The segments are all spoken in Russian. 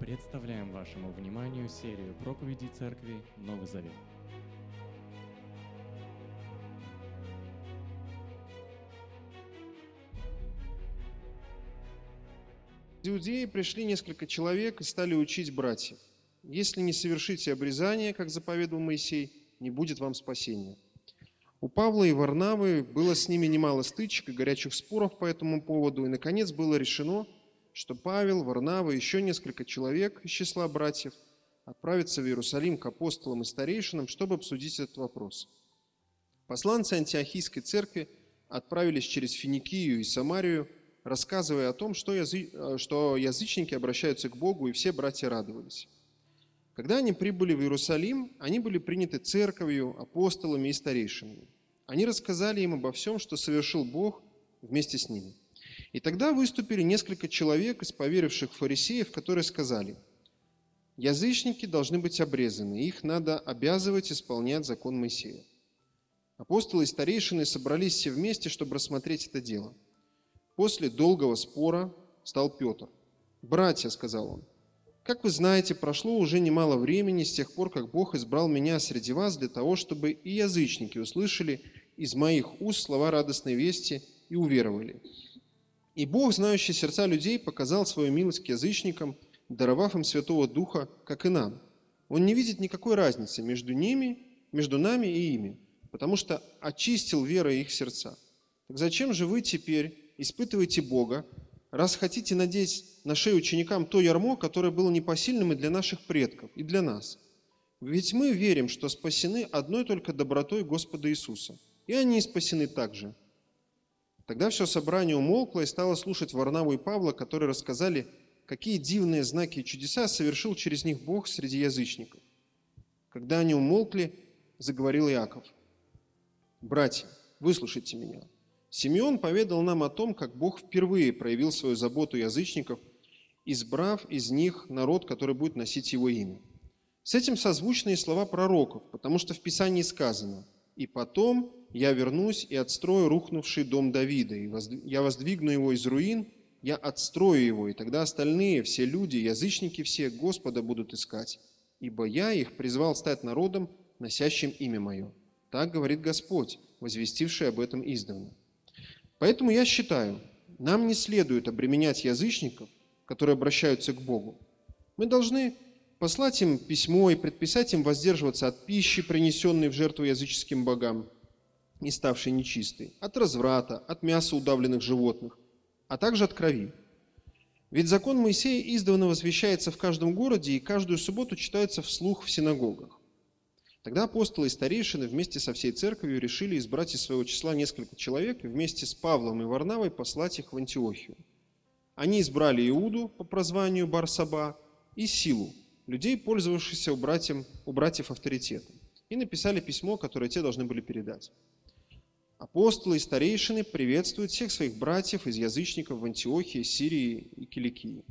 Представляем вашему вниманию серию проповедей Церкви Новый Завет. Из Иудеи пришли несколько человек и стали учить братьев. Если не совершите обрезание, как заповедовал Моисей, не будет вам спасения. У Павла и Варнавы было с ними немало стычек и горячих споров по этому поводу, и, наконец, было решено, что Павел, Варнава и еще несколько человек из числа братьев отправятся в Иерусалим к апостолам и старейшинам, чтобы обсудить этот вопрос. Посланцы антиохийской церкви отправились через Финикию и Самарию, рассказывая о том, что, язы... что язычники обращаются к Богу, и все братья радовались. Когда они прибыли в Иерусалим, они были приняты церковью, апостолами и старейшинами. Они рассказали им обо всем, что совершил Бог вместе с ними. И тогда выступили несколько человек из поверивших фарисеев, которые сказали, язычники должны быть обрезаны, их надо обязывать исполнять закон Моисея. Апостолы и старейшины собрались все вместе, чтобы рассмотреть это дело. После долгого спора стал Петр. «Братья», — сказал он, как вы знаете, прошло уже немало времени с тех пор, как Бог избрал меня среди вас для того, чтобы и язычники услышали из моих уст слова радостной вести и уверовали. И Бог, знающий сердца людей, показал свою милость к язычникам, даровав им Святого Духа, как и нам. Он не видит никакой разницы между ними, между нами и ими, потому что очистил верой их сердца. Так зачем же вы теперь испытываете Бога, раз хотите надеть на шею ученикам то ярмо, которое было непосильным и для наших предков, и для нас. Ведь мы верим, что спасены одной только добротой Господа Иисуса, и они спасены также. Тогда все собрание умолкло и стало слушать Варнаву и Павла, которые рассказали, какие дивные знаки и чудеса совершил через них Бог среди язычников. Когда они умолкли, заговорил Иаков. «Братья, выслушайте меня. Симеон поведал нам о том, как Бог впервые проявил свою заботу язычников, избрав из них народ, который будет носить его имя. С этим созвучны и слова пророков, потому что в Писании сказано «И потом я вернусь и отстрою рухнувший дом Давида, и я воздвигну его из руин, я отстрою его, и тогда остальные, все люди, язычники все, Господа будут искать, ибо я их призвал стать народом, носящим имя Мое». Так говорит Господь, возвестивший об этом издавна. Поэтому я считаю, нам не следует обременять язычников, которые обращаются к Богу. Мы должны послать им письмо и предписать им воздерживаться от пищи, принесенной в жертву языческим богам, не ставшей нечистой, от разврата, от мяса удавленных животных, а также от крови. Ведь закон Моисея издавна возвещается в каждом городе и каждую субботу читается вслух в синагогах. Тогда апостолы и старейшины вместе со всей церковью решили избрать из своего числа несколько человек и вместе с Павлом и Варнавой послать их в Антиохию. Они избрали Иуду по прозванию Барсаба и Силу, людей, пользовавшихся у, братьям, у братьев авторитетом, и написали письмо, которое те должны были передать. Апостолы и старейшины приветствуют всех своих братьев из язычников в Антиохии, Сирии и Киликии.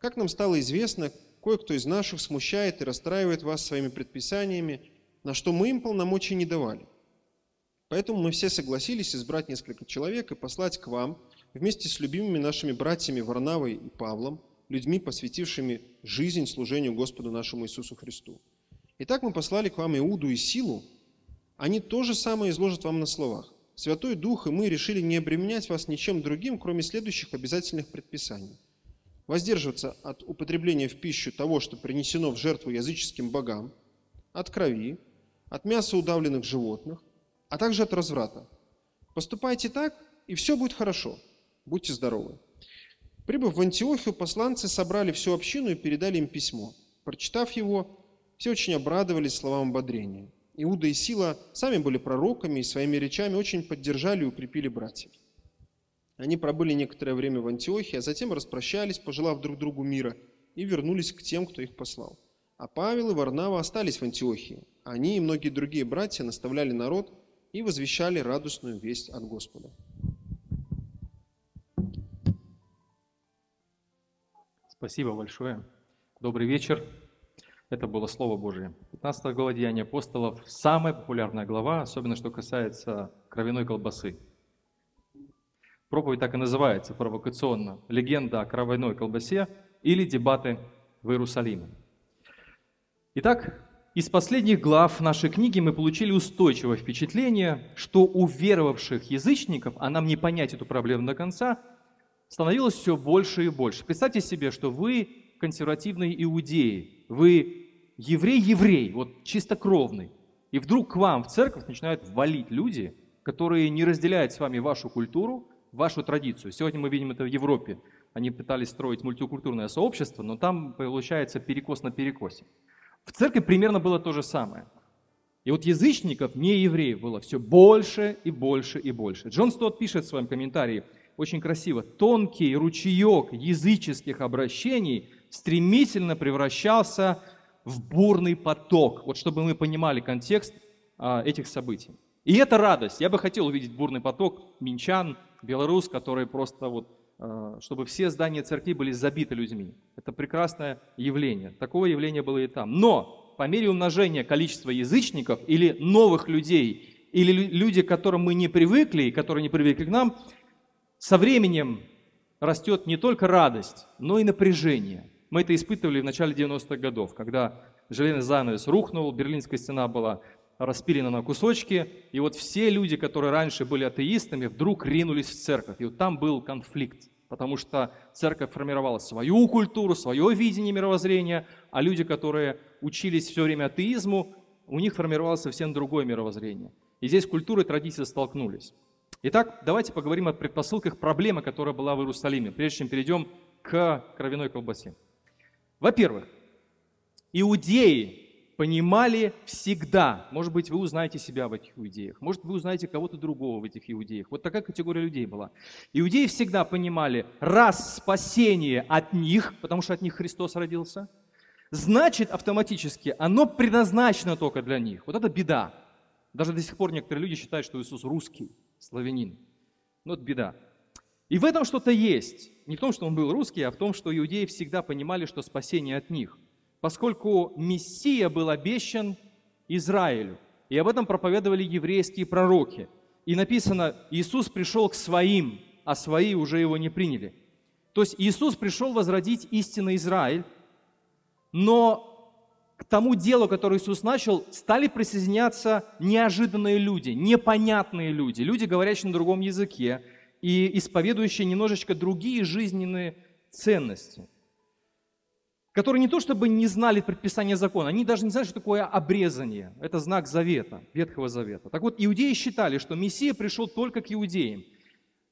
Как нам стало известно, кое-кто из наших смущает и расстраивает вас своими предписаниями – на что мы им полномочий не давали. Поэтому мы все согласились избрать несколько человек и послать к вам вместе с любимыми нашими братьями Варнавой и Павлом, людьми, посвятившими жизнь служению Господу нашему Иисусу Христу. Итак, мы послали к вам Иуду и Силу. Они то же самое изложат вам на словах. Святой Дух и мы решили не обременять вас ничем другим, кроме следующих обязательных предписаний. Воздерживаться от употребления в пищу того, что принесено в жертву языческим богам, от крови, от мяса удавленных животных, а также от разврата. Поступайте так, и все будет хорошо. Будьте здоровы. Прибыв в Антиохию, посланцы собрали всю общину и передали им письмо. Прочитав его, все очень обрадовались словам ободрения. Иуда и Сила сами были пророками и своими речами очень поддержали и укрепили братьев. Они пробыли некоторое время в Антиохии, а затем распрощались, пожелав друг другу мира, и вернулись к тем, кто их послал. А Павел и Варнава остались в Антиохии. Они и многие другие братья наставляли народ и возвещали радостную весть от Господа. Спасибо большое. Добрый вечер. Это было Слово Божие. 15 глава Деяния апостолов – самая популярная глава, особенно что касается кровяной колбасы. Проповедь так и называется провокационно – «Легенда о кровяной колбасе» или «Дебаты в Иерусалиме. Итак, из последних глав нашей книги мы получили устойчивое впечатление, что у веровавших язычников, а нам не понять эту проблему до конца, становилось все больше и больше. Представьте себе, что вы консервативные иудеи, вы еврей-еврей, вот чистокровный, и вдруг к вам в церковь начинают валить люди, которые не разделяют с вами вашу культуру, вашу традицию. Сегодня мы видим это в Европе. Они пытались строить мультикультурное сообщество, но там получается перекос на перекосе. В церкви примерно было то же самое. И вот язычников, не евреев, было все больше и больше и больше. Джон Стот пишет в своем комментарии очень красиво. «Тонкий ручеек языческих обращений стремительно превращался в бурный поток». Вот чтобы мы понимали контекст а, этих событий. И это радость. Я бы хотел увидеть бурный поток минчан, белорус, которые просто вот Э, чтобы все здания церкви были забиты людьми. Это прекрасное явление. Такое явление было и там. Но по мере умножения количества язычников или новых людей, или люди, к которым мы не привыкли, и которые не привыкли к нам, со временем растет не только радость, но и напряжение. Мы это испытывали в начале 90-х годов, когда железный занавес рухнул, Берлинская стена была распилена на кусочки, и вот все люди, которые раньше были атеистами, вдруг ринулись в церковь. И вот там был конфликт, потому что церковь формировала свою культуру, свое видение мировоззрения, а люди, которые учились все время атеизму, у них формировалось совсем другое мировоззрение. И здесь культура и традиции столкнулись. Итак, давайте поговорим о предпосылках проблемы, которая была в Иерусалиме, прежде чем перейдем к кровяной колбасе. Во-первых, иудеи понимали всегда. Может быть, вы узнаете себя в этих иудеях. Может, вы узнаете кого-то другого в этих иудеях. Вот такая категория людей была. Иудеи всегда понимали, раз спасение от них, потому что от них Христос родился, значит автоматически оно предназначено только для них. Вот это беда. Даже до сих пор некоторые люди считают, что Иисус русский, славянин. Но это беда. И в этом что-то есть. Не в том, что он был русский, а в том, что иудеи всегда понимали, что спасение от них поскольку Мессия был обещан Израилю. И об этом проповедовали еврейские пророки. И написано, Иисус пришел к своим, а свои уже его не приняли. То есть Иисус пришел возродить истинный Израиль, но к тому делу, которое Иисус начал, стали присоединяться неожиданные люди, непонятные люди, люди, говорящие на другом языке и исповедующие немножечко другие жизненные ценности которые не то чтобы не знали предписания закона, они даже не знали, что такое обрезание. Это знак завета, Ветхого Завета. Так вот, иудеи считали, что Мессия пришел только к иудеям.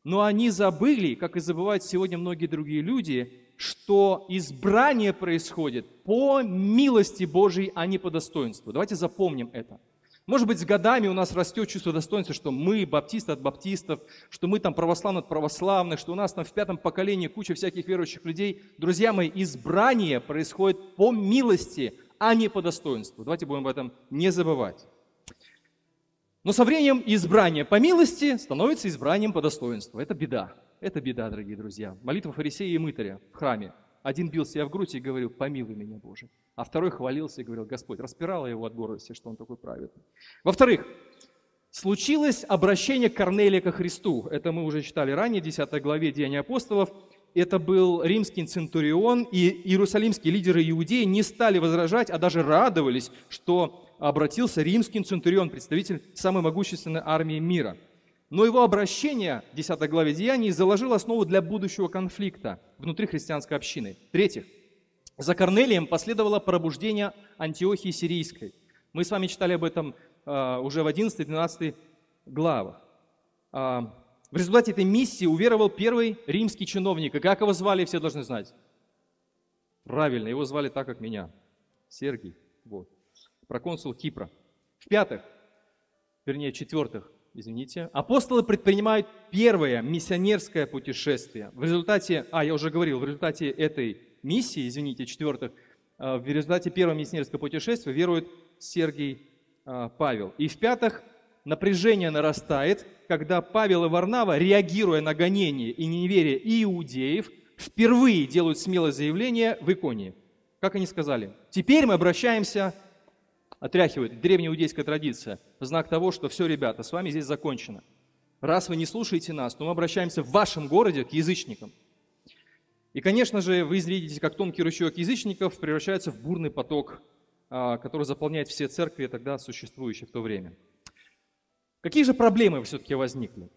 Но они забыли, как и забывают сегодня многие другие люди, что избрание происходит по милости Божьей, а не по достоинству. Давайте запомним это – может быть, с годами у нас растет чувство достоинства, что мы баптисты от баптистов, что мы там православные от православных, что у нас там в пятом поколении куча всяких верующих людей. Друзья мои, избрание происходит по милости, а не по достоинству. Давайте будем об этом не забывать. Но со временем избрание по милости становится избранием по достоинству. Это беда. Это беда, дорогие друзья. Молитва фарисея и мытаря в храме. Один бил себя в грудь и говорил, помилуй меня, Боже. А второй хвалился и говорил, Господь, распирала его от гордости, что он такой праведный. Во-вторых, случилось обращение Корнелия ко Христу. Это мы уже читали ранее, в 10 главе Деяния апостолов. Это был римский центурион, и иерусалимские лидеры иудеи не стали возражать, а даже радовались, что обратился римский центурион, представитель самой могущественной армии мира – но его обращение, 10 главе Деяний, заложило основу для будущего конфликта внутри христианской общины. В-третьих, за Корнелием последовало пробуждение Антиохии Сирийской. Мы с вами читали об этом а, уже в 11-12 главах. А, в результате этой миссии уверовал первый римский чиновник. И как его звали, все должны знать. Правильно, его звали так, как меня. Сергий. Вот. Проконсул Кипра. В-пятых, вернее, в-четвертых, извините, апостолы предпринимают первое миссионерское путешествие. В результате, а, я уже говорил, в результате этой миссии, извините, четвертых, а, в результате первого миссионерского путешествия верует Сергий а, Павел. И в-пятых, напряжение нарастает, когда Павел и Варнава, реагируя на гонение и неверие иудеев, впервые делают смелое заявление в Иконии. Как они сказали? Теперь мы обращаемся отряхивает древняя иудейская традиция, знак того, что все, ребята, с вами здесь закончено. Раз вы не слушаете нас, то мы обращаемся в вашем городе к язычникам. И, конечно же, вы видите, как тонкий ручеек язычников превращается в бурный поток, а, который заполняет все церкви, тогда существующие в то время. Какие же проблемы все-таки возникли?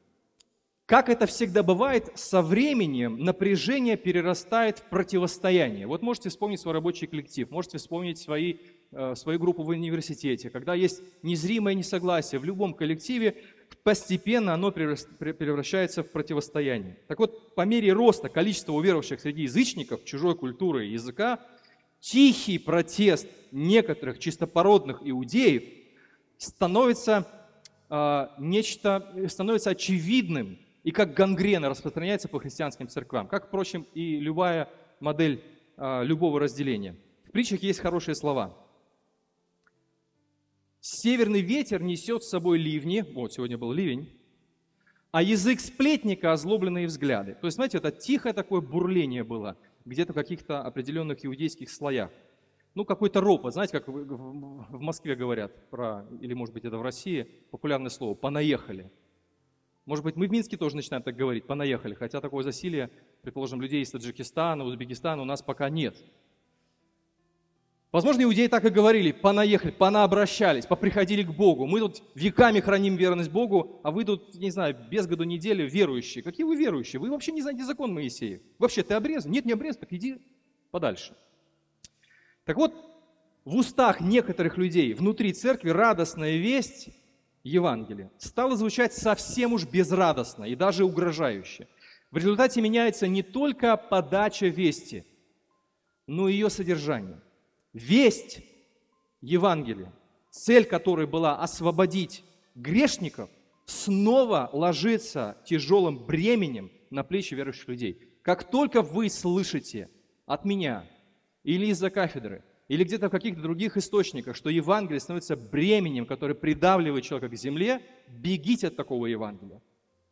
Как это всегда бывает, со временем напряжение перерастает в противостояние. Вот можете вспомнить свой рабочий коллектив, можете вспомнить свои, свою группу в университете. Когда есть незримое несогласие в любом коллективе, постепенно оно превращается в противостояние. Так вот, по мере роста количества уверовавших среди язычников, чужой культуры и языка, тихий протест некоторых чистопородных иудеев становится, э, нечто, становится очевидным и как гангрена распространяется по христианским церквам, как, впрочем, и любая модель а, любого разделения. В притчах есть хорошие слова. Северный ветер несет с собой ливни, вот сегодня был ливень, а язык сплетника – озлобленные взгляды. То есть, знаете, это тихое такое бурление было где-то в каких-то определенных иудейских слоях. Ну, какой-то ропот, знаете, как в Москве говорят про, или, может быть, это в России, популярное слово «понаехали». Может быть, мы в Минске тоже начинаем так говорить, понаехали, хотя такое засилие, предположим, людей из Таджикистана, Узбекистана у нас пока нет. Возможно, иудеи так и говорили, понаехали, понаобращались, поприходили к Богу. Мы тут веками храним верность Богу, а вы тут, не знаю, без году недели верующие. Какие вы верующие? Вы вообще не знаете закон Моисея. Вообще, ты обрезан? Нет, не обрезан, так иди подальше. Так вот, в устах некоторых людей внутри церкви радостная весть Евангелия стало звучать совсем уж безрадостно и даже угрожающе. В результате меняется не только подача вести, но и ее содержание. Весть Евангелия, цель которой была освободить грешников, снова ложится тяжелым бременем на плечи верующих людей. Как только вы слышите от меня или из-за кафедры – или где-то в каких-то других источниках, что Евангелие становится бременем, которое придавливает человека к земле, бегите от такого Евангелия.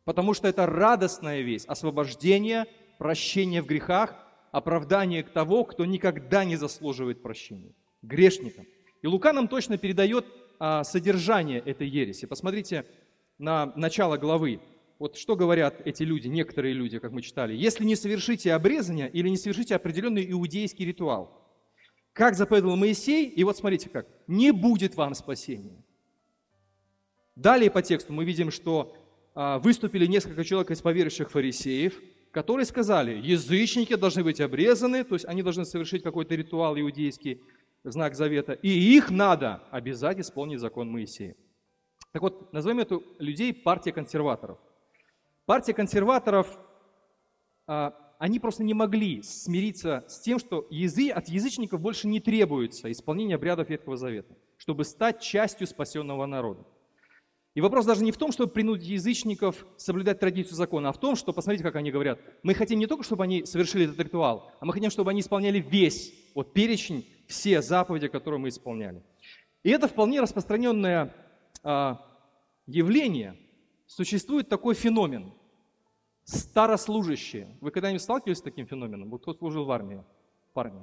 Потому что это радостная весть, освобождение, прощение в грехах, оправдание к того, кто никогда не заслуживает прощения, грешникам. И Лука нам точно передает а, содержание этой ереси. Посмотрите на начало главы. Вот что говорят эти люди, некоторые люди, как мы читали. «Если не совершите обрезание или не совершите определенный иудейский ритуал, как заповедовал Моисей, и вот смотрите как, не будет вам спасения. Далее по тексту мы видим, что а, выступили несколько человек из поверующих фарисеев, которые сказали, язычники должны быть обрезаны, то есть они должны совершить какой-то ритуал иудейский, знак завета, и их надо обязать исполнить закон Моисея. Так вот, назовем эту людей партия консерваторов. Партия консерваторов а, они просто не могли смириться с тем, что язы, от язычников больше не требуется исполнение обрядов Ветхого Завета, чтобы стать частью спасенного народа. И вопрос даже не в том, чтобы принудить язычников соблюдать традицию закона, а в том, что, посмотрите, как они говорят, мы хотим не только, чтобы они совершили этот ритуал, а мы хотим, чтобы они исполняли весь вот перечень, все заповеди, которые мы исполняли. И это вполне распространенное а, явление. Существует такой феномен – Старослужащие. Вы когда-нибудь сталкивались с таким феноменом? Вот кто служил в армии? Парни.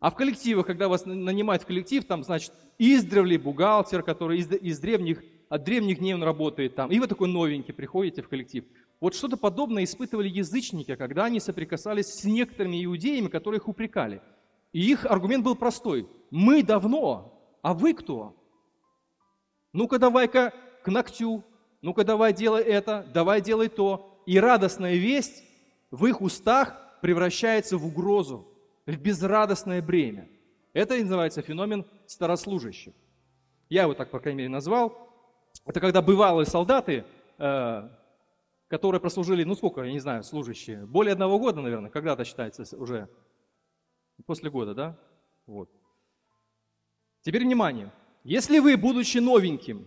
А в коллективах, когда вас нанимают в коллектив, там, значит, издревле бухгалтер, который из, из древних, от древних дней он работает там, и вы такой новенький приходите в коллектив. Вот что-то подобное испытывали язычники, когда они соприкасались с некоторыми иудеями, которые их упрекали. И их аргумент был простой. Мы давно, а вы кто? Ну-ка давай-ка к ногтю, ну-ка давай делай это, давай делай то. И радостная весть в их устах превращается в угрозу, в безрадостное бремя. Это и называется феномен старослужащих. Я его так, по крайней мере, назвал. Это когда бывалые солдаты, э, которые прослужили, ну сколько, я не знаю, служащие, более одного года, наверное, когда-то считается уже, после года, да? Вот. Теперь внимание. Если вы, будучи новеньким,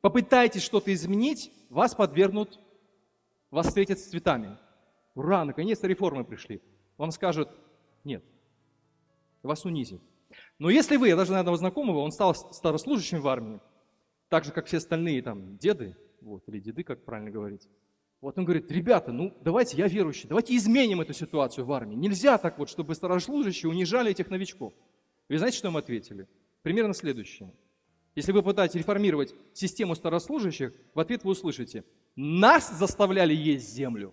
попытаетесь что-то изменить, вас подвергнут, вас встретят с цветами. Ура, наконец-то реформы пришли. Вам скажут, нет, вас унизят. Но если вы, я даже на одного знакомого, он стал старослужащим в армии, так же, как все остальные там деды, вот, или деды, как правильно говорить. Вот он говорит, ребята, ну давайте, я верующий, давайте изменим эту ситуацию в армии. Нельзя так вот, чтобы старослужащие унижали этих новичков. Вы знаете, что им ответили? Примерно следующее – если вы пытаетесь реформировать систему старослужащих, в ответ вы услышите, нас заставляли есть землю.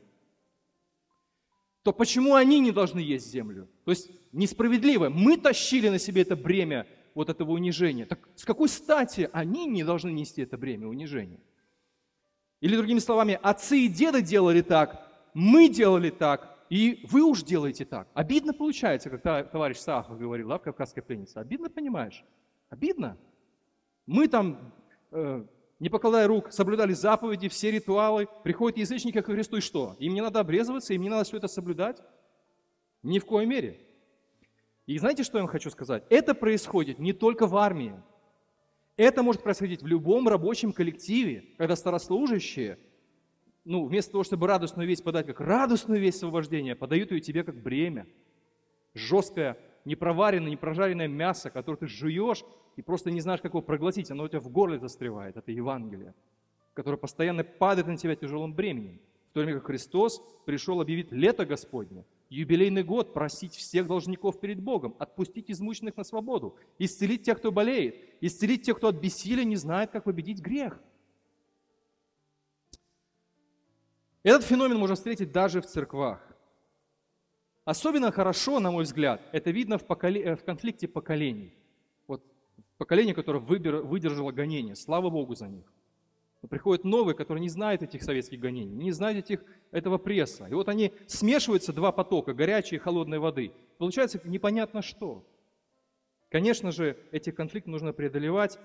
То почему они не должны есть землю? То есть несправедливо. Мы тащили на себе это бремя вот этого унижения. Так с какой стати они не должны нести это бремя унижения? Или другими словами, отцы и деды делали так, мы делали так, и вы уж делаете так. Обидно получается, как товарищ Сахов говорил, да, в «Кавказской пленнице». Обидно, понимаешь? Обидно. Мы там, э, не покладая рук, соблюдали заповеди, все ритуалы. Приходят язычники к Христу, и что? Им не надо обрезываться, им не надо все это соблюдать? Ни в коей мере. И знаете, что я вам хочу сказать? Это происходит не только в армии. Это может происходить в любом рабочем коллективе, когда старослужащие, ну, вместо того, чтобы радостную весть подать как радостную весть освобождения, подают ее тебе как бремя. Жесткое, непроваренное, непрожаренное мясо, которое ты жуешь и просто не знаешь, как его проглотить, оно у тебя в горле застревает. Это Евангелие, которое постоянно падает на тебя тяжелым бременем. В то время как Христос пришел объявить лето Господне, юбилейный год, просить всех должников перед Богом, отпустить измученных на свободу, исцелить тех, кто болеет, исцелить тех, кто от бессилия не знает, как победить грех. Этот феномен можно встретить даже в церквах. Особенно хорошо, на мой взгляд, это видно в, поколе... в конфликте поколений. Вот поколение, которое выбер... выдержало гонение, слава Богу за них. Но приходят новые, которые не знают этих советских гонений, не знают этих, этого пресса. И вот они смешиваются, два потока, горячей и холодной воды. Получается непонятно что. Конечно же, эти конфликты нужно преодолевать,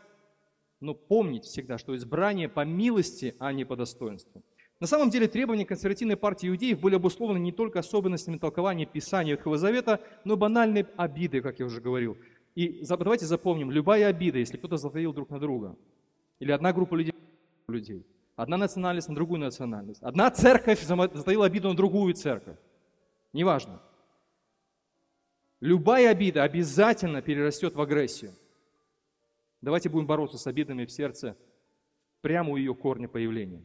но помнить всегда, что избрание по милости, а не по достоинству. На самом деле требования консервативной партии иудеев были обусловлены не только особенностями толкования Писания Ветхого Завета, но банальной обидой, как я уже говорил. И давайте запомним, любая обида, если кто-то затаил друг на друга, или одна группа людей людей. Одна национальность на другую национальность. Одна церковь затаила обиду на другую церковь. Неважно. Любая обида обязательно перерастет в агрессию. Давайте будем бороться с обидами в сердце прямо у ее корня появления.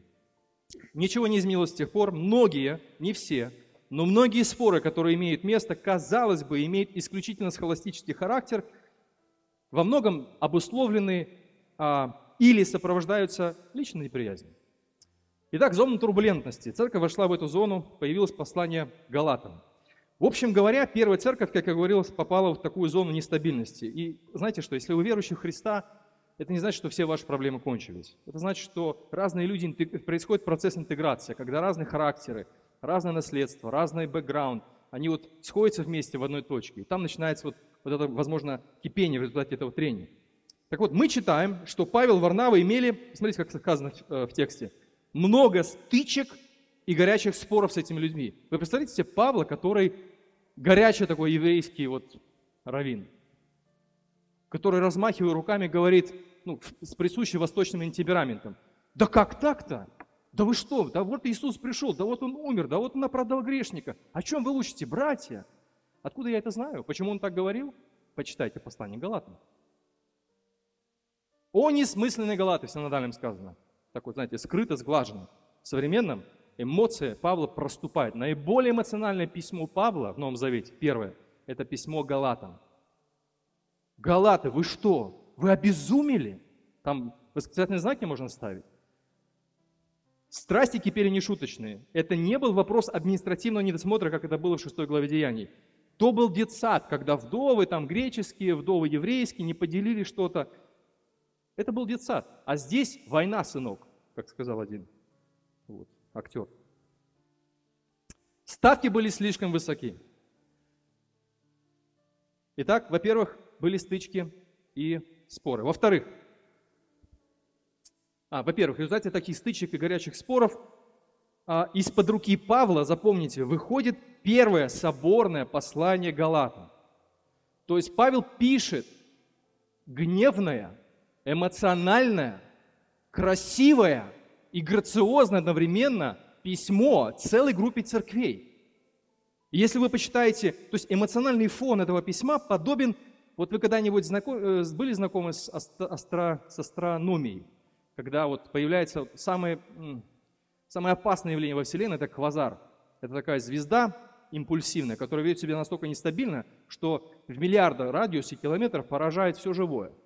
Ничего не изменилось с тех пор. Многие, не все, но многие споры, которые имеют место, казалось бы, имеют исключительно схоластический характер, во многом обусловлены а, или сопровождаются личной неприязнью. Итак, зона турбулентности. Церковь вошла в эту зону, появилось послание Галатам. В общем говоря, первая церковь, как я говорил, попала в такую зону нестабильности. И знаете что, если вы верующий в Христа, это не значит, что все ваши проблемы кончились. Это значит, что разные люди, происходит процесс интеграции, когда разные характеры, разное наследство, разный бэкграунд, они вот сходятся вместе в одной точке. И там начинается вот, вот это, возможно, кипение в результате этого трения. Так вот, мы читаем, что Павел и Варнава имели, смотрите, как сказано в, в тексте, много стычек и горячих споров с этими людьми. Вы представляете себе Павла, который горячий такой еврейский вот раввин, который, размахивая руками, говорит ну, с присущим восточным темпераментом. Да как так-то? Да вы что? Да вот Иисус пришел, да вот Он умер, да вот Он оправдал грешника. О чем вы учите, братья? Откуда я это знаю? Почему Он так говорил? Почитайте послание Галатам. О несмысленной Галаты, в синодальном сказано. Так вот, знаете, скрыто, сглажено. В современном эмоция Павла проступает. Наиболее эмоциональное письмо Павла в Новом Завете, первое, это письмо Галатам. Галаты, вы что? Вы обезумели? Там восклицательные знаки можно ставить. Страсти кипели нешуточные. Это не был вопрос административного недосмотра, как это было в 6 главе Деяний. То был детсад, когда вдовы, там греческие, вдовы еврейские, не поделили что-то. Это был детсад. А здесь война, сынок, как сказал один вот, актер. Ставки были слишком высоки. Итак, во-первых, были стычки и споры. Во-вторых, а, во-первых, в результате таких стычек и горячих споров а, из-под руки Павла, запомните, выходит первое соборное послание Галатам. То есть Павел пишет гневное, эмоциональное, красивое и грациозное одновременно письмо целой группе церквей. Если вы почитаете, то есть эмоциональный фон этого письма подобен, вот вы когда-нибудь знаком, э, были знакомы с, астро, с астрономией, когда вот появляется самое, самое опасное явление во Вселенной, это квазар. Это такая звезда импульсивная, которая ведет себя настолько нестабильно, что в миллиарды радиусе километров поражает все живое –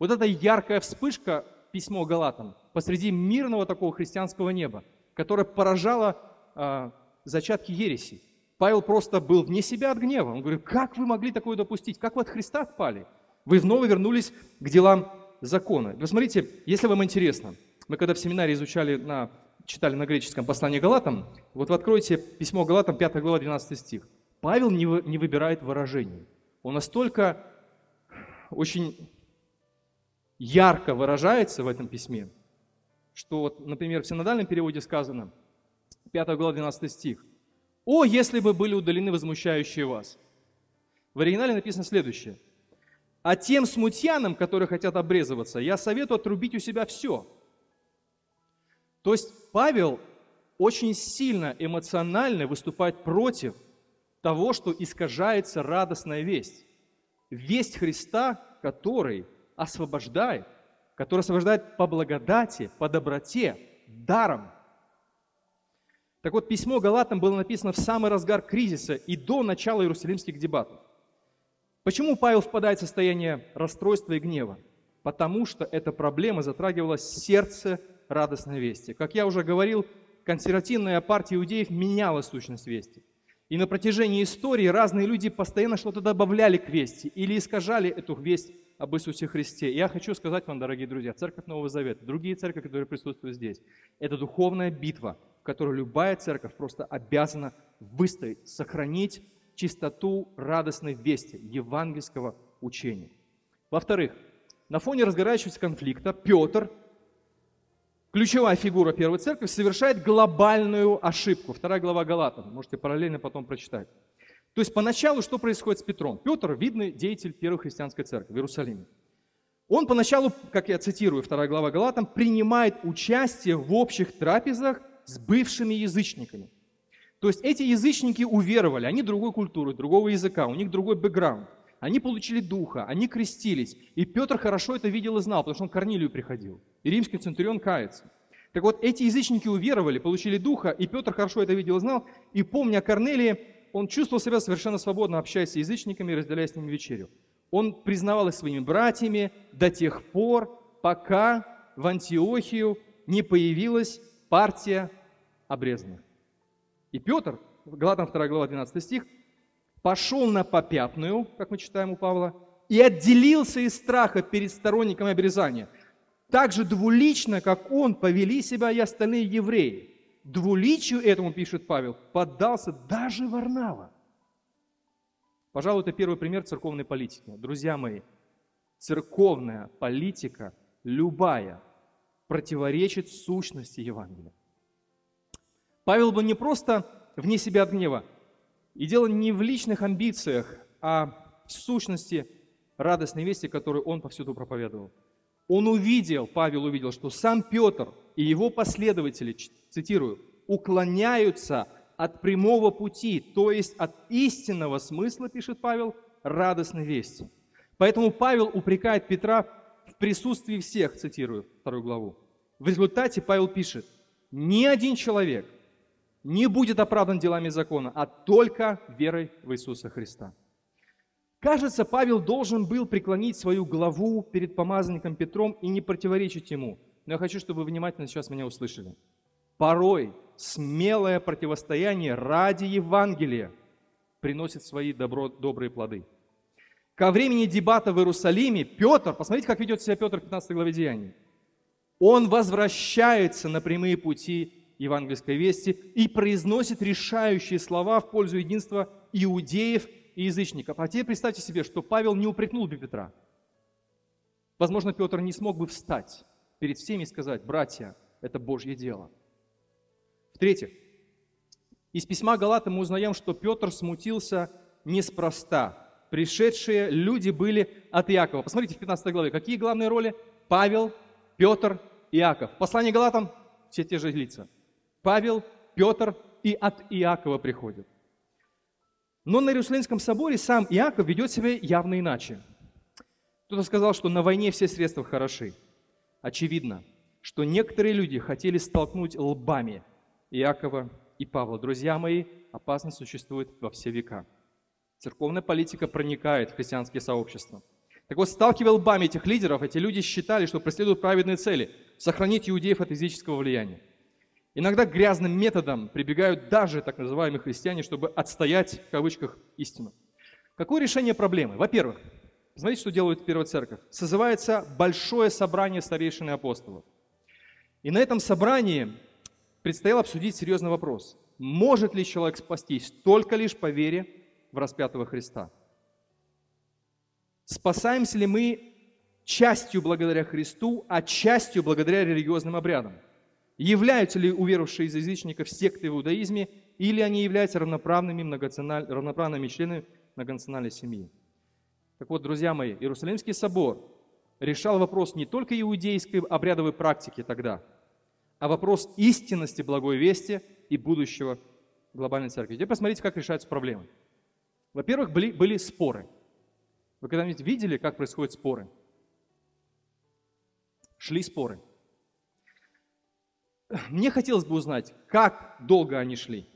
вот эта яркая вспышка, письмо Галатам, посреди мирного такого христианского неба, которое поражало э, зачатки ереси. Павел просто был вне себя от гнева. Он говорит, как вы могли такое допустить? Как вы от Христа отпали? Вы вновь вернулись к делам закона. Вы смотрите, если вам интересно, мы когда в семинаре изучали, на, читали на греческом послание Галатам, вот вы откроете письмо Галатам, 5 глава, 12 стих. Павел не, не выбирает выражений. Он настолько очень ярко выражается в этом письме, что, вот, например, в синодальном переводе сказано, 5 глава, 12 стих. «О, если бы были удалены возмущающие вас!» В оригинале написано следующее. «А тем смутьянам, которые хотят обрезываться, я советую отрубить у себя все». То есть Павел очень сильно эмоционально выступает против того, что искажается радостная весть. Весть Христа, который освобождает, который освобождает по благодати, по доброте, даром – так вот, письмо Галатам было написано в самый разгар кризиса и до начала иерусалимских дебатов. Почему Павел впадает в состояние расстройства и гнева? Потому что эта проблема затрагивала сердце радостной вести. Как я уже говорил, консервативная партия иудеев меняла сущность вести. И на протяжении истории разные люди постоянно что-то добавляли к вести или искажали эту весть об Иисусе Христе. И я хочу сказать вам, дорогие друзья, Церковь Нового Завета, другие церкви, которые присутствуют здесь, это духовная битва – в которой любая церковь просто обязана выстоять, сохранить чистоту радостной вести, евангельского учения. Во-вторых, на фоне разгорающегося конфликта Петр, ключевая фигура Первой Церкви, совершает глобальную ошибку. Вторая глава Галатам, можете параллельно потом прочитать. То есть поначалу что происходит с Петром? Петр – видный деятель Первой христианской церкви в Иерусалиме. Он поначалу, как я цитирую, вторая глава Галатам, принимает участие в общих трапезах с бывшими язычниками. То есть эти язычники уверовали, они другой культуры, другого языка, у них другой бэкграунд. Они получили духа, они крестились. И Петр хорошо это видел и знал, потому что он к Корнилию приходил. И римский центурион кается. Так вот, эти язычники уверовали, получили духа, и Петр хорошо это видел и знал. И помня о Корнелии, он чувствовал себя совершенно свободно, общаясь с язычниками разделяя с ними вечерю. Он признавал их своими братьями до тех пор, пока в Антиохию не появилась партия обрезанных. И Петр, Галатам 2 глава 12 стих, пошел на попятную, как мы читаем у Павла, и отделился из страха перед сторонниками обрезания. Так же двулично, как он, повели себя и остальные евреи. Двуличию этому, пишет Павел, поддался даже Варнава. Пожалуй, это первый пример церковной политики. Друзья мои, церковная политика, любая, противоречит сущности Евангелия. Павел был не просто вне себя от гнева. И дело не в личных амбициях, а в сущности радостной вести, которую он повсюду проповедовал. Он увидел, Павел увидел, что сам Петр и его последователи, цитирую, уклоняются от прямого пути, то есть от истинного смысла, пишет Павел, радостной вести. Поэтому Павел упрекает Петра в присутствии всех, цитирую вторую главу. В результате Павел пишет, ни один человек – не будет оправдан делами закона, а только верой в Иисуса Христа. Кажется, Павел должен был преклонить свою главу перед помазанником Петром и не противоречить ему. Но я хочу, чтобы вы внимательно сейчас меня услышали. Порой смелое противостояние ради Евангелия приносит свои добро, добрые плоды. Ко времени дебата в Иерусалиме Петр, посмотрите, как ведет себя Петр в 15 главе Деяний, он возвращается на прямые пути евангельской вести и произносит решающие слова в пользу единства иудеев и язычников. А теперь представьте себе, что Павел не упрекнул бы Петра. Возможно, Петр не смог бы встать перед всеми и сказать, братья, это Божье дело. В-третьих, из письма Галата мы узнаем, что Петр смутился неспроста. Пришедшие люди были от Иакова. Посмотрите в 15 главе, какие главные роли? Павел, Петр, Иаков. Послание Галатам – все те же лица – Павел, Петр и от Иакова приходят. Но на Иерусалимском соборе сам Иаков ведет себя явно иначе. Кто-то сказал, что на войне все средства хороши. Очевидно, что некоторые люди хотели столкнуть лбами Иакова и Павла. Друзья мои, опасность существует во все века. Церковная политика проникает в христианские сообщества. Так вот, сталкивая лбами этих лидеров, эти люди считали, что преследуют праведные цели – сохранить иудеев от языческого влияния. Иногда грязным методом прибегают даже так называемые христиане, чтобы отстоять, в кавычках, истину. Какое решение проблемы? Во-первых, знаете, что делает Первая Церковь? Созывается большое собрание старейшин и апостолов. И на этом собрании предстояло обсудить серьезный вопрос. Может ли человек спастись только лишь по вере в распятого Христа? Спасаемся ли мы частью благодаря Христу, а частью благодаря религиозным обрядам? Являются ли уверовавшие из язычников секты в иудаизме, или они являются равноправными, равноправными членами многонациональной семьи? Так вот, друзья мои, Иерусалимский собор решал вопрос не только иудейской обрядовой практики тогда, а вопрос истинности благой вести и будущего глобальной церкви. Теперь посмотрите, как решаются проблемы. Во-первых, были, были споры. Вы когда-нибудь видели, как происходят споры? Шли споры. Мне хотелось бы узнать, как долго они шли,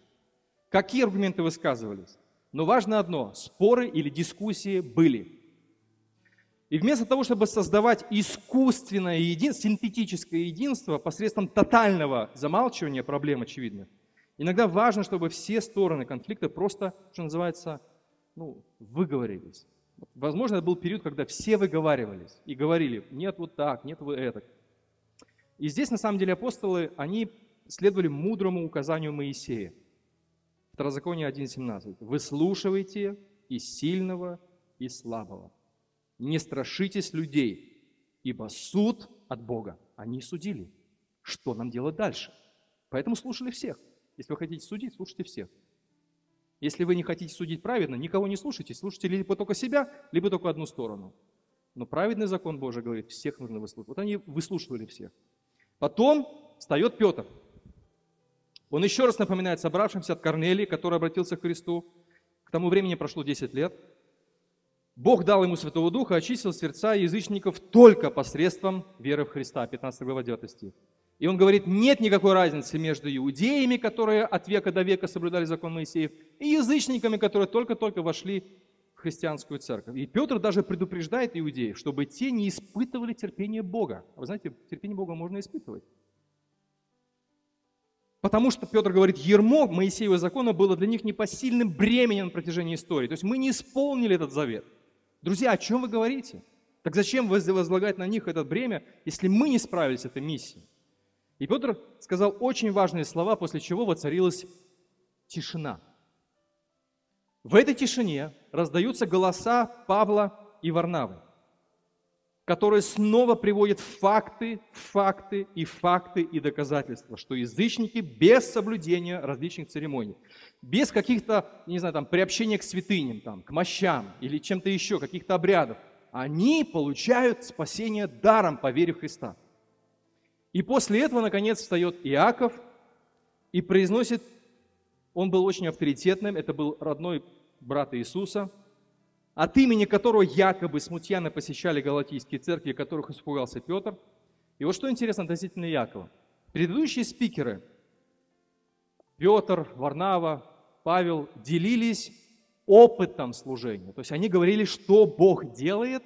какие аргументы высказывались. Но важно одно, споры или дискуссии были. И вместо того, чтобы создавать искусственное единство, синтетическое единство посредством тотального замалчивания проблем очевидных, иногда важно, чтобы все стороны конфликта просто, что называется, ну, выговорились. Возможно, это был период, когда все выговаривались и говорили, нет вот так, нет вот это. И здесь, на самом деле, апостолы, они следовали мудрому указанию Моисея. Второзаконие 1.17. «Выслушивайте и сильного, и слабого. Не страшитесь людей, ибо суд от Бога. Они судили. Что нам делать дальше? Поэтому слушали всех. Если вы хотите судить, слушайте всех. Если вы не хотите судить праведно, никого не слушайте. Слушайте либо только себя, либо только одну сторону. Но праведный закон Божий говорит, всех нужно выслушать. Вот они выслушивали всех. Потом встает Петр. Он еще раз напоминает собравшимся от Корнелии, который обратился к Христу. К тому времени прошло 10 лет. Бог дал ему Святого Духа, очистил сердца язычников только посредством веры в Христа. 15 глава 9 стих. И он говорит, нет никакой разницы между иудеями, которые от века до века соблюдали закон Моисеев, и язычниками, которые только-только вошли христианскую церковь. И Петр даже предупреждает иудеев, чтобы те не испытывали терпение Бога. А вы знаете, терпение Бога можно испытывать. Потому что Петр говорит, ермо Моисеева закона было для них непосильным бременем на протяжении истории. То есть мы не исполнили этот завет. Друзья, о чем вы говорите? Так зачем возлагать на них это бремя, если мы не справились с этой миссией? И Петр сказал очень важные слова, после чего воцарилась тишина. В этой тишине раздаются голоса Павла и Варнавы который снова приводит факты, факты и факты и доказательства, что язычники без соблюдения различных церемоний, без каких-то, не знаю, там, приобщения к святыням, там, к мощам или чем-то еще, каких-то обрядов, они получают спасение даром по вере в Христа. И после этого, наконец, встает Иаков и произносит, он был очень авторитетным, это был родной брат Иисуса – от имени которого якобы смутьяны посещали галатийские церкви, которых испугался Петр. И вот что интересно относительно Якова. Предыдущие спикеры, Петр, Варнава, Павел, делились опытом служения. То есть они говорили, что Бог делает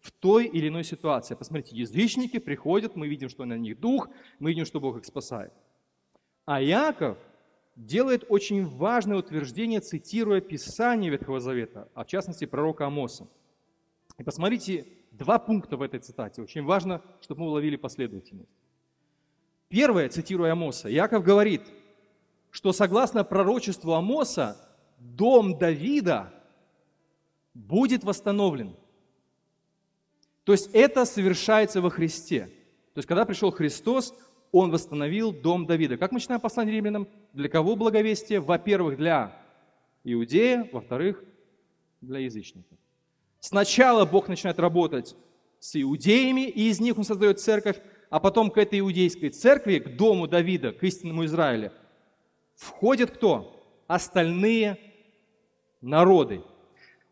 в той или иной ситуации. Посмотрите, язычники приходят, мы видим, что на них дух, мы видим, что Бог их спасает. А Яков – делает очень важное утверждение, цитируя Писание Ветхого Завета, а в частности пророка Амоса. И посмотрите, два пункта в этой цитате. Очень важно, чтобы мы уловили последовательность. Первое, цитируя Амоса, Яков говорит, что согласно пророчеству Амоса, дом Давида будет восстановлен. То есть это совершается во Христе. То есть когда пришел Христос, он восстановил дом Давида. Как мы читаем послание римлянам? Для кого благовестие? Во-первых, для иудея, во-вторых, для язычников. Сначала Бог начинает работать с иудеями, и из них Он создает церковь, а потом к этой иудейской церкви, к дому Давида, к истинному Израилю, входят кто? Остальные народы.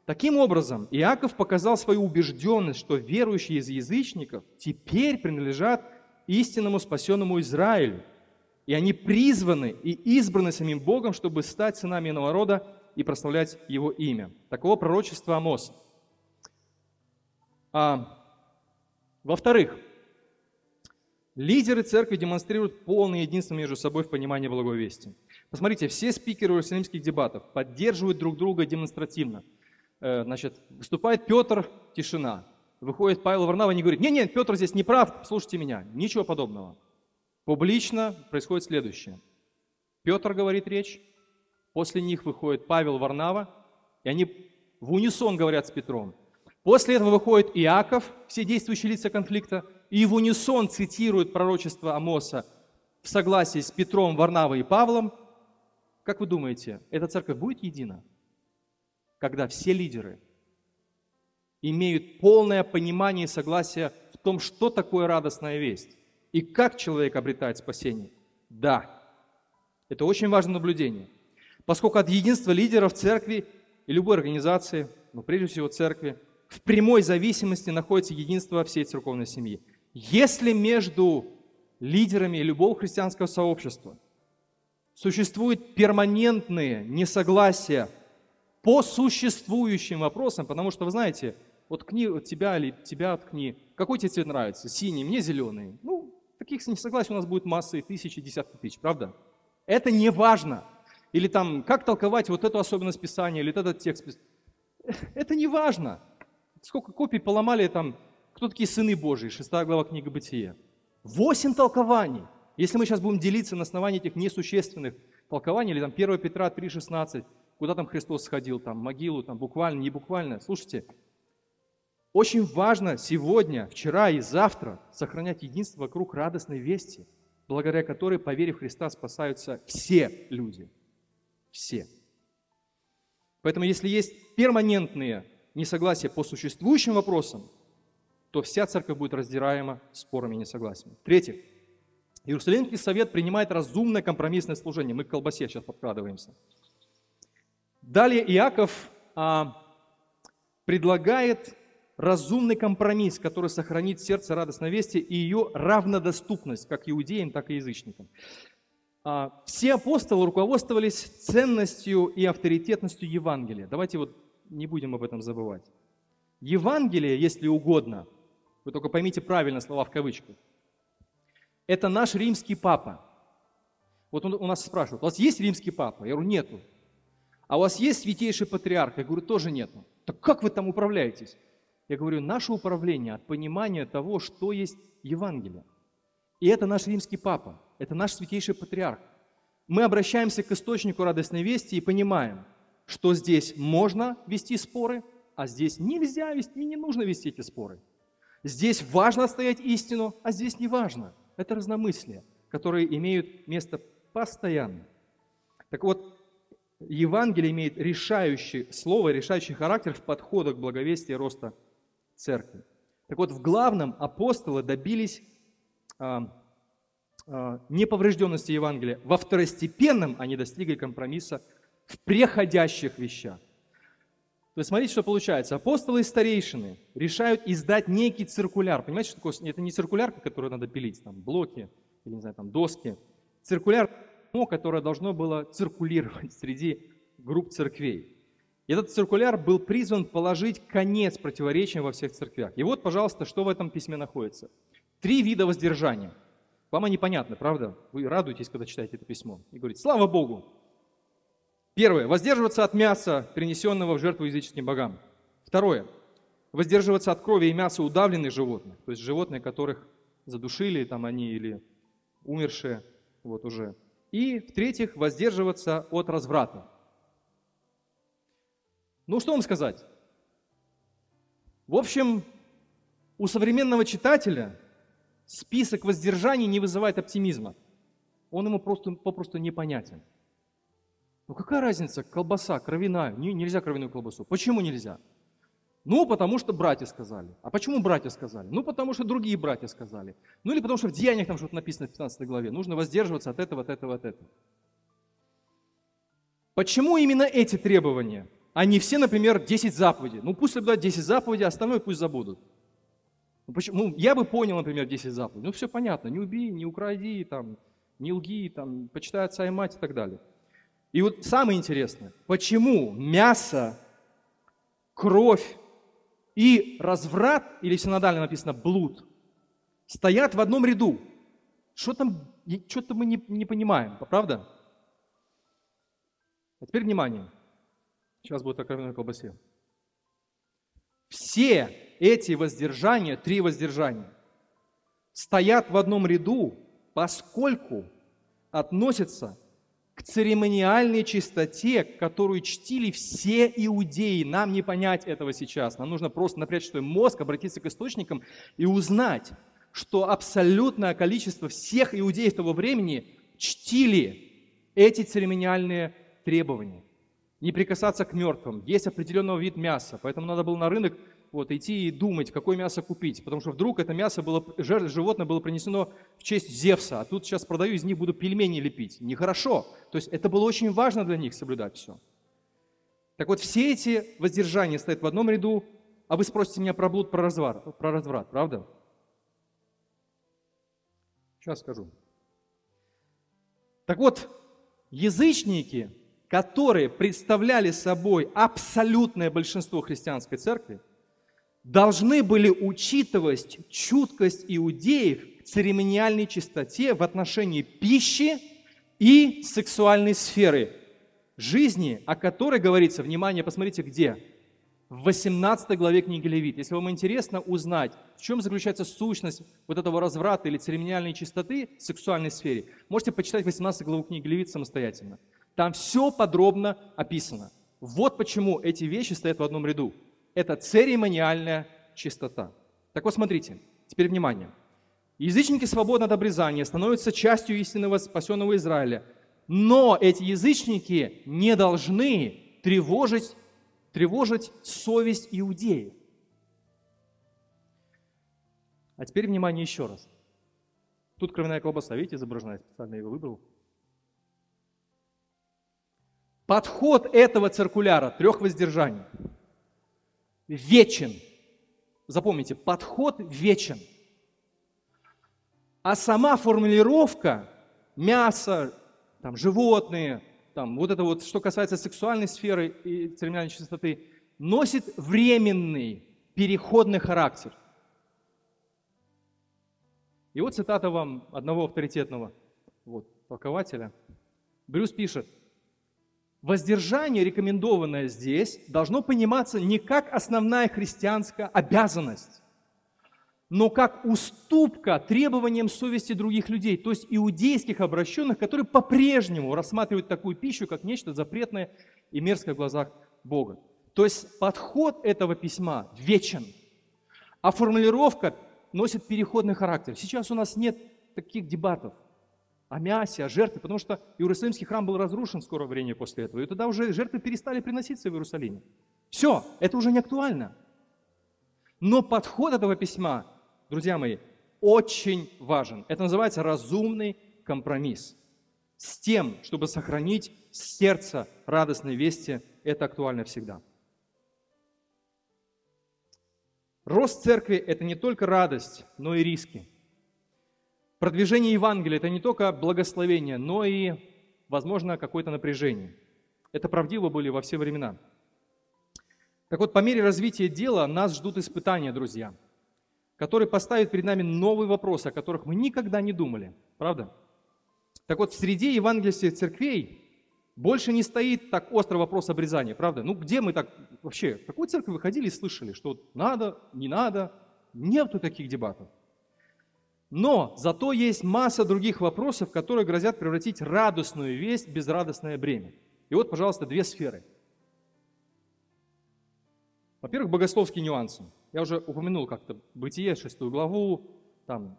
Таким образом, Иаков показал свою убежденность, что верующие из язычников теперь принадлежат истинному спасенному Израилю. И они призваны и избраны самим Богом, чтобы стать сынами иного рода и прославлять Его имя. Таково пророчество Амоса. А, во-вторых, Лидеры церкви демонстрируют полное единство между собой в понимании благой вести. Посмотрите, все спикеры иерусалимских дебатов поддерживают друг друга демонстративно. Э, значит, выступает Петр, тишина. Выходит Павел Варнава и не говорит, нет, Петр здесь не прав, слушайте меня. Ничего подобного. Публично происходит следующее. Петр говорит речь, после них выходит Павел Варнава, и они в унисон говорят с Петром. После этого выходит Иаков, все действующие лица конфликта, и в унисон цитируют пророчество Амоса в согласии с Петром, Варнавой и Павлом, как вы думаете, эта церковь будет едина? Когда все лидеры имеют полное понимание и согласие в том, что такое радостная весть и как человек обретает спасение. Да, это очень важное наблюдение, поскольку от единства лидеров церкви и любой организации, но прежде всего церкви, в прямой зависимости находится единство всей церковной семьи. Если между лидерами любого христианского сообщества существуют перманентные несогласия по существующим вопросам, потому что, вы знаете, вот кни от тебя или тебя откни, какой тебе цвет нравится? Синий, мне зеленый. Ну, таких несогласий у нас будет массы, тысячи, десятки тысяч, правда? Это не важно. Или там, как толковать вот эту особенность Писания, или этот текст. Это не важно. Сколько копий поломали там кто такие сыны Божьи? Шестая глава книги Бытия. Восемь толкований. Если мы сейчас будем делиться на основании этих несущественных толкований, или там 1 Петра 3,16, куда там Христос сходил, там могилу, там буквально, не буквально. Слушайте, очень важно сегодня, вчера и завтра сохранять единство вокруг радостной вести, благодаря которой, поверив в Христа, спасаются все люди. Все. Поэтому если есть перманентные несогласия по существующим вопросам, то вся церковь будет раздираема спорами и несогласиями. В-третьих, Иерусалимский совет принимает разумное компромиссное служение. Мы к колбасе сейчас подкрадываемся. Далее Иаков а, предлагает разумный компромисс, который сохранит сердце радостной вести и ее равнодоступность как иудеям, так и язычникам. А, все апостолы руководствовались ценностью и авторитетностью Евангелия. Давайте вот не будем об этом забывать. Евангелие, если угодно, вы только поймите правильно слова в кавычках. Это наш римский папа. Вот он у нас спрашивает, у вас есть римский папа? Я говорю, нету. А у вас есть святейший патриарх? Я говорю, тоже нету. Так как вы там управляетесь? Я говорю, наше управление от понимания того, что есть Евангелие. И это наш римский папа, это наш святейший патриарх. Мы обращаемся к источнику радостной вести и понимаем, что здесь можно вести споры, а здесь нельзя вести и не нужно вести эти споры. Здесь важно отстоять истину, а здесь не важно. Это разномыслие, которые имеют место постоянно. Так вот, Евангелие имеет решающее слово, решающий характер в подходах и роста церкви. Так вот, в главном апостолы добились а, а, неповрежденности Евангелия. Во второстепенном они достигли компромисса в преходящих вещах. То есть смотрите, что получается. Апостолы и старейшины решают издать некий циркуляр. Понимаете, что такое? Это не циркулярка, которую надо пилить, там, блоки, или, не знаю, там, доски. Циркуляр, которое должно было циркулировать среди групп церквей. И этот циркуляр был призван положить конец противоречиям во всех церквях. И вот, пожалуйста, что в этом письме находится. Три вида воздержания. Вам они понятны, правда? Вы радуетесь, когда читаете это письмо. И говорите, слава Богу, Первое. Воздерживаться от мяса, принесенного в жертву языческим богам. Второе. Воздерживаться от крови и мяса удавленных животных, то есть животные, которых задушили там они или умершие вот уже. И в-третьих, воздерживаться от разврата. Ну, что вам сказать? В общем, у современного читателя список воздержаний не вызывает оптимизма. Он ему просто, попросту непонятен. Ну какая разница, колбаса, кровяная, не, нельзя кровяную колбасу. Почему нельзя? Ну, потому что братья сказали. А почему братья сказали? Ну, потому что другие братья сказали. Ну, или потому что в Деяниях там что-то написано в 15 главе. Нужно воздерживаться от этого, от этого, от этого. Почему именно эти требования, а не все, например, 10 заповедей? Ну, пусть соблюдают 10 заповедей, остальное пусть забудут. Ну, почему? ну, я бы понял, например, 10 заповедей. Ну, все понятно. Не убей, не укради, там, не лги, там, почитай отца и мать и так далее. И вот самое интересное, почему мясо, кровь и разврат, или синодально написано блуд, стоят в одном ряду. Что там, что-то мы не, не понимаем, правда? А теперь внимание. Сейчас будет откровенная колбасе. Все эти воздержания, три воздержания, стоят в одном ряду, поскольку относятся к церемониальной чистоте, которую чтили все иудеи. Нам не понять этого сейчас. Нам нужно просто напрячь свой мозг, обратиться к источникам и узнать, что абсолютное количество всех иудеев того времени чтили эти церемониальные требования. Не прикасаться к мертвым, есть определенного вид мяса. Поэтому надо было на рынок вот, идти и думать, какое мясо купить. Потому что вдруг это мясо было, животное было принесено в честь Зевса, а тут сейчас продаю, из них буду пельмени лепить. Нехорошо. То есть это было очень важно для них соблюдать все. Так вот, все эти воздержания стоят в одном ряду, а вы спросите меня про блуд, про разврат, про разврат правда? Сейчас скажу. Так вот, язычники, которые представляли собой абсолютное большинство христианской церкви, должны были учитывать чуткость иудеев к церемониальной чистоте в отношении пищи и сексуальной сферы жизни, о которой говорится, внимание, посмотрите, где? В 18 главе книги Левит. Если вам интересно узнать, в чем заключается сущность вот этого разврата или церемониальной чистоты в сексуальной сфере, можете почитать 18 главу книги Левит самостоятельно. Там все подробно описано. Вот почему эти вещи стоят в одном ряду это церемониальная чистота. Так вот, смотрите, теперь внимание. Язычники свободны от обрезания, становятся частью истинного спасенного Израиля. Но эти язычники не должны тревожить, тревожить совесть иудеев. А теперь внимание еще раз. Тут кровяная колбаса, видите, изображена, я специально его выбрал. Подход этого циркуляра трех воздержаний – вечен. Запомните, подход вечен. А сама формулировка мясо, там, животные, там, вот это вот, что касается сексуальной сферы и церемониальной чистоты, носит временный, переходный характер. И вот цитата вам одного авторитетного вот, толкователя. Брюс пишет – Воздержание, рекомендованное здесь, должно пониматься не как основная христианская обязанность, но как уступка требованиям совести других людей, то есть иудейских обращенных, которые по-прежнему рассматривают такую пищу как нечто запретное и мерзкое в глазах Бога. То есть подход этого письма вечен, а формулировка носит переходный характер. Сейчас у нас нет таких дебатов о мясе, о жертве, потому что Иерусалимский храм был разрушен в скорое время после этого. И тогда уже жертвы перестали приноситься в Иерусалиме. Все, это уже не актуально. Но подход этого письма, друзья мои, очень важен. Это называется разумный компромисс. С тем, чтобы сохранить сердце радостной вести, это актуально всегда. Рост церкви – это не только радость, но и риски – Продвижение Евангелия – это не только благословение, но и, возможно, какое-то напряжение. Это правдиво были во все времена. Так вот, по мере развития дела нас ждут испытания, друзья, которые поставят перед нами новые вопросы, о которых мы никогда не думали. Правда? Так вот, в среде евангельских церквей больше не стоит так остро вопрос обрезания, правда? Ну, где мы так вообще, в какой церкви выходили и слышали, что надо, не надо? Нету таких дебатов. Но зато есть масса других вопросов, которые грозят превратить радостную весть в безрадостное бремя. И вот, пожалуйста, две сферы. Во-первых, богословские нюансы. Я уже упомянул как-то Бытие, шестую главу, там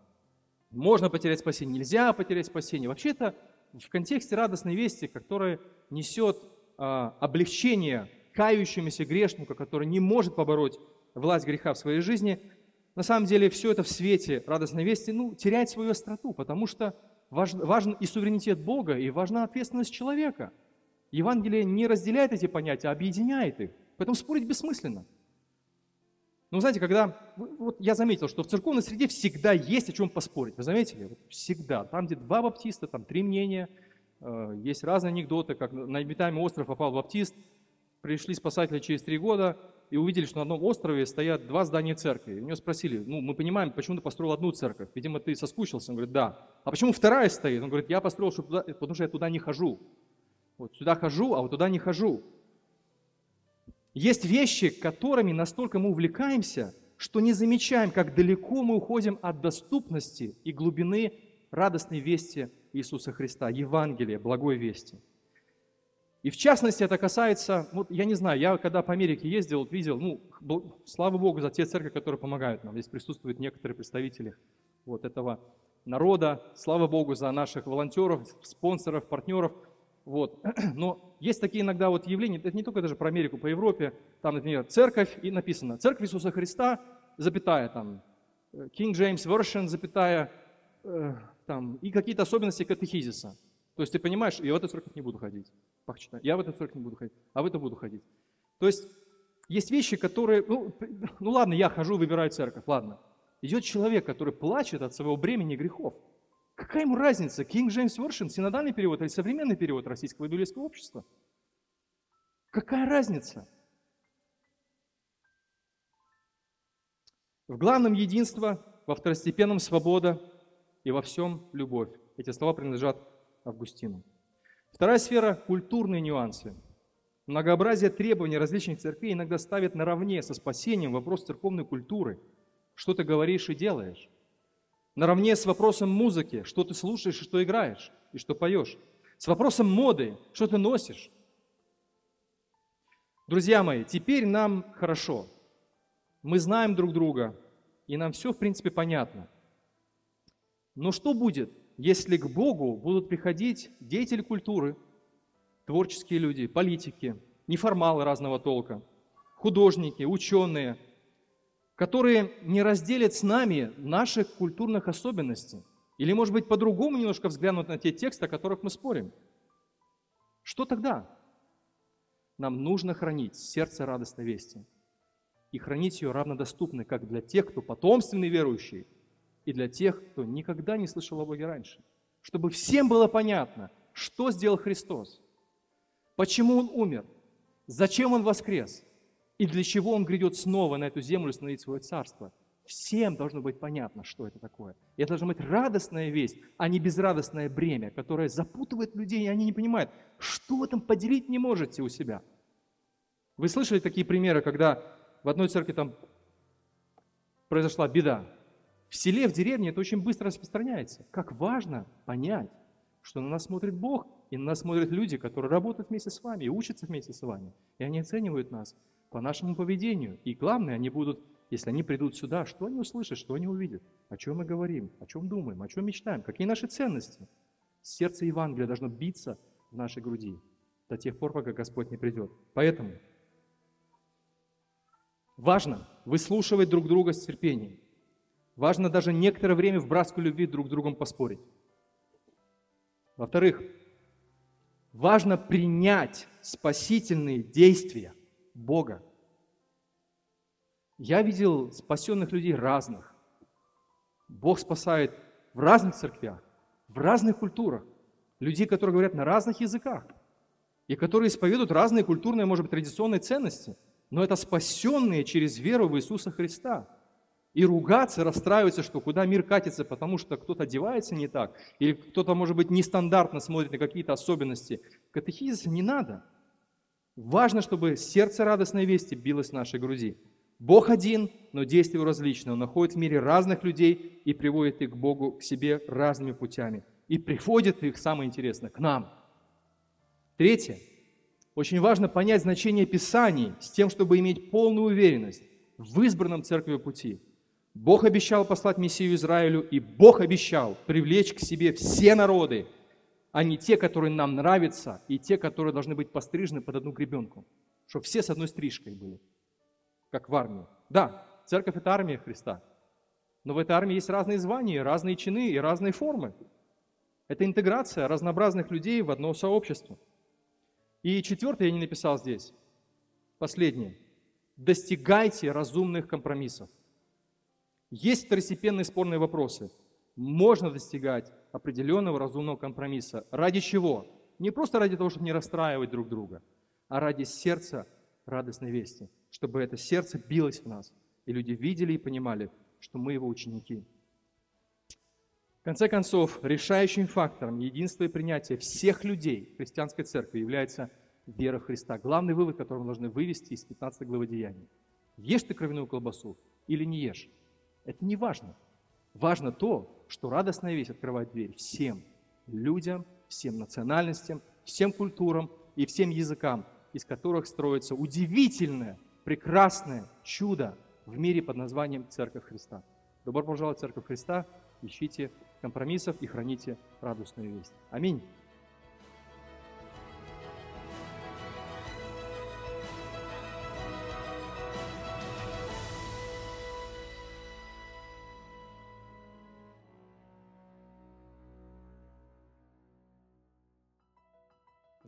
можно потерять спасение, нельзя потерять спасение. Вообще это в контексте радостной вести, которая несет а, облегчение кающемуся грешнику, который не может побороть власть греха в своей жизни, на самом деле все это в свете радостной вести ну, теряет свою остроту, потому что важен, важен и суверенитет Бога, и важна ответственность человека. Евангелие не разделяет эти понятия, а объединяет их. Поэтому спорить бессмысленно. Но знаете, когда... Вот я заметил, что в церковной среде всегда есть о чем поспорить. Вы заметили? Вот всегда. Там, где два баптиста, там три мнения. Э, есть разные анекдоты, как на обитаемый остров попал баптист, пришли спасатели через три года, и увидели, что на одном острове стоят два здания церкви. И у него спросили, ну, мы понимаем, почему ты построил одну церковь? Видимо, ты соскучился. Он говорит, да. А почему вторая стоит? Он говорит, я построил, чтобы туда, потому что я туда не хожу. Вот сюда хожу, а вот туда не хожу. Есть вещи, которыми настолько мы увлекаемся, что не замечаем, как далеко мы уходим от доступности и глубины радостной вести Иисуса Христа, Евангелия, благой вести. И в частности это касается, вот я не знаю, я когда по Америке ездил, видел, ну, слава Богу за те церкви, которые помогают нам. Здесь присутствуют некоторые представители вот этого народа. Слава Богу за наших волонтеров, спонсоров, партнеров – вот. Но есть такие иногда вот явления, это не только даже про Америку, по Европе, там, например, церковь, и написано, церковь Иисуса Христа, запятая, там, King James Version, запятая, э, там, и какие-то особенности катехизиса. То есть ты понимаешь, я в эту церковь не буду ходить. Я в эту церковь не буду ходить, а в эту буду ходить. То есть есть вещи, которые, ну, ну ладно, я хожу, выбираю церковь, ладно. Идет человек, который плачет от своего бремени грехов. Какая ему разница, King James Version, синодальный перевод или современный перевод российского библейского общества? Какая разница? В главном единство, во второстепенном свобода и во всем любовь. Эти слова принадлежат Августину. Вторая сфера – культурные нюансы. Многообразие требований различных церквей иногда ставит наравне со спасением вопрос церковной культуры. Что ты говоришь и делаешь? наравне с вопросом музыки, что ты слушаешь, что играешь, и что поешь. С вопросом моды, что ты носишь. Друзья мои, теперь нам хорошо. Мы знаем друг друга, и нам все, в принципе, понятно. Но что будет, если к Богу будут приходить деятели культуры, творческие люди, политики, неформалы разного толка, художники, ученые – которые не разделят с нами наших культурных особенностей. Или, может быть, по-другому немножко взглянут на те тексты, о которых мы спорим. Что тогда? Нам нужно хранить сердце радостной вести. И хранить ее равнодоступной как для тех, кто потомственный верующий, и для тех, кто никогда не слышал о Боге раньше. Чтобы всем было понятно, что сделал Христос, почему Он умер, зачем Он воскрес – и для чего он грядет снова на эту землю установить свое царство. Всем должно быть понятно, что это такое. И это должна быть радостная весть, а не безрадостное бремя, которое запутывает людей, и они не понимают, что этом поделить не можете у себя. Вы слышали такие примеры, когда в одной церкви там произошла беда. В селе, в деревне это очень быстро распространяется. Как важно понять, что на нас смотрит Бог, и на нас смотрят люди, которые работают вместе с вами и учатся вместе с вами. И они оценивают нас по нашему поведению. И главное, они будут, если они придут сюда, что они услышат, что они увидят, о чем мы говорим, о чем думаем, о чем мечтаем, какие наши ценности. Сердце Евангелия должно биться в нашей груди до тех пор, пока Господь не придет. Поэтому важно выслушивать друг друга с терпением. Важно даже некоторое время в братской любви друг с другом поспорить. Во-вторых, важно принять спасительные действия – Бога. Я видел спасенных людей разных. Бог спасает в разных церквях, в разных культурах. Людей, которые говорят на разных языках. И которые исповедуют разные культурные, может быть, традиционные ценности. Но это спасенные через веру в Иисуса Христа. И ругаться, расстраиваться, что куда мир катится, потому что кто-то одевается не так, или кто-то, может быть, нестандартно смотрит на какие-то особенности. Катехизиса не надо. Важно, чтобы сердце радостной вести билось в нашей груди. Бог один, но действия различны. Он находит в мире разных людей и приводит их к Богу, к себе разными путями. И приводит их, самое интересное, к нам. Третье. Очень важно понять значение Писаний с тем, чтобы иметь полную уверенность в избранном церкви пути. Бог обещал послать Мессию Израилю, и Бог обещал привлечь к себе все народы, а не те, которые нам нравятся, и те, которые должны быть пострижены под одну гребенку. Чтобы все с одной стрижкой были, как в армии. Да, церковь – это армия Христа. Но в этой армии есть разные звания, разные чины и разные формы. Это интеграция разнообразных людей в одно сообщество. И четвертое я не написал здесь. Последнее. Достигайте разумных компромиссов. Есть второстепенные спорные вопросы. Можно достигать определенного разумного компромисса. Ради чего? Не просто ради того, чтобы не расстраивать друг друга, а ради сердца радостной вести. чтобы это сердце билось в нас, и люди видели и понимали, что мы его ученики. В конце концов, решающим фактором единства и принятия всех людей христианской церкви является вера в Христа. Главный вывод, который мы должны вывести из 15 главы Деяний. Ешь ты кровяную колбасу или не ешь, это не важно. Важно то, что радостная весть открывает дверь всем людям, всем национальностям, всем культурам и всем языкам, из которых строится удивительное, прекрасное чудо в мире под названием Церковь Христа. Добро пожаловать в Церковь Христа, ищите компромиссов и храните радостную весть. Аминь.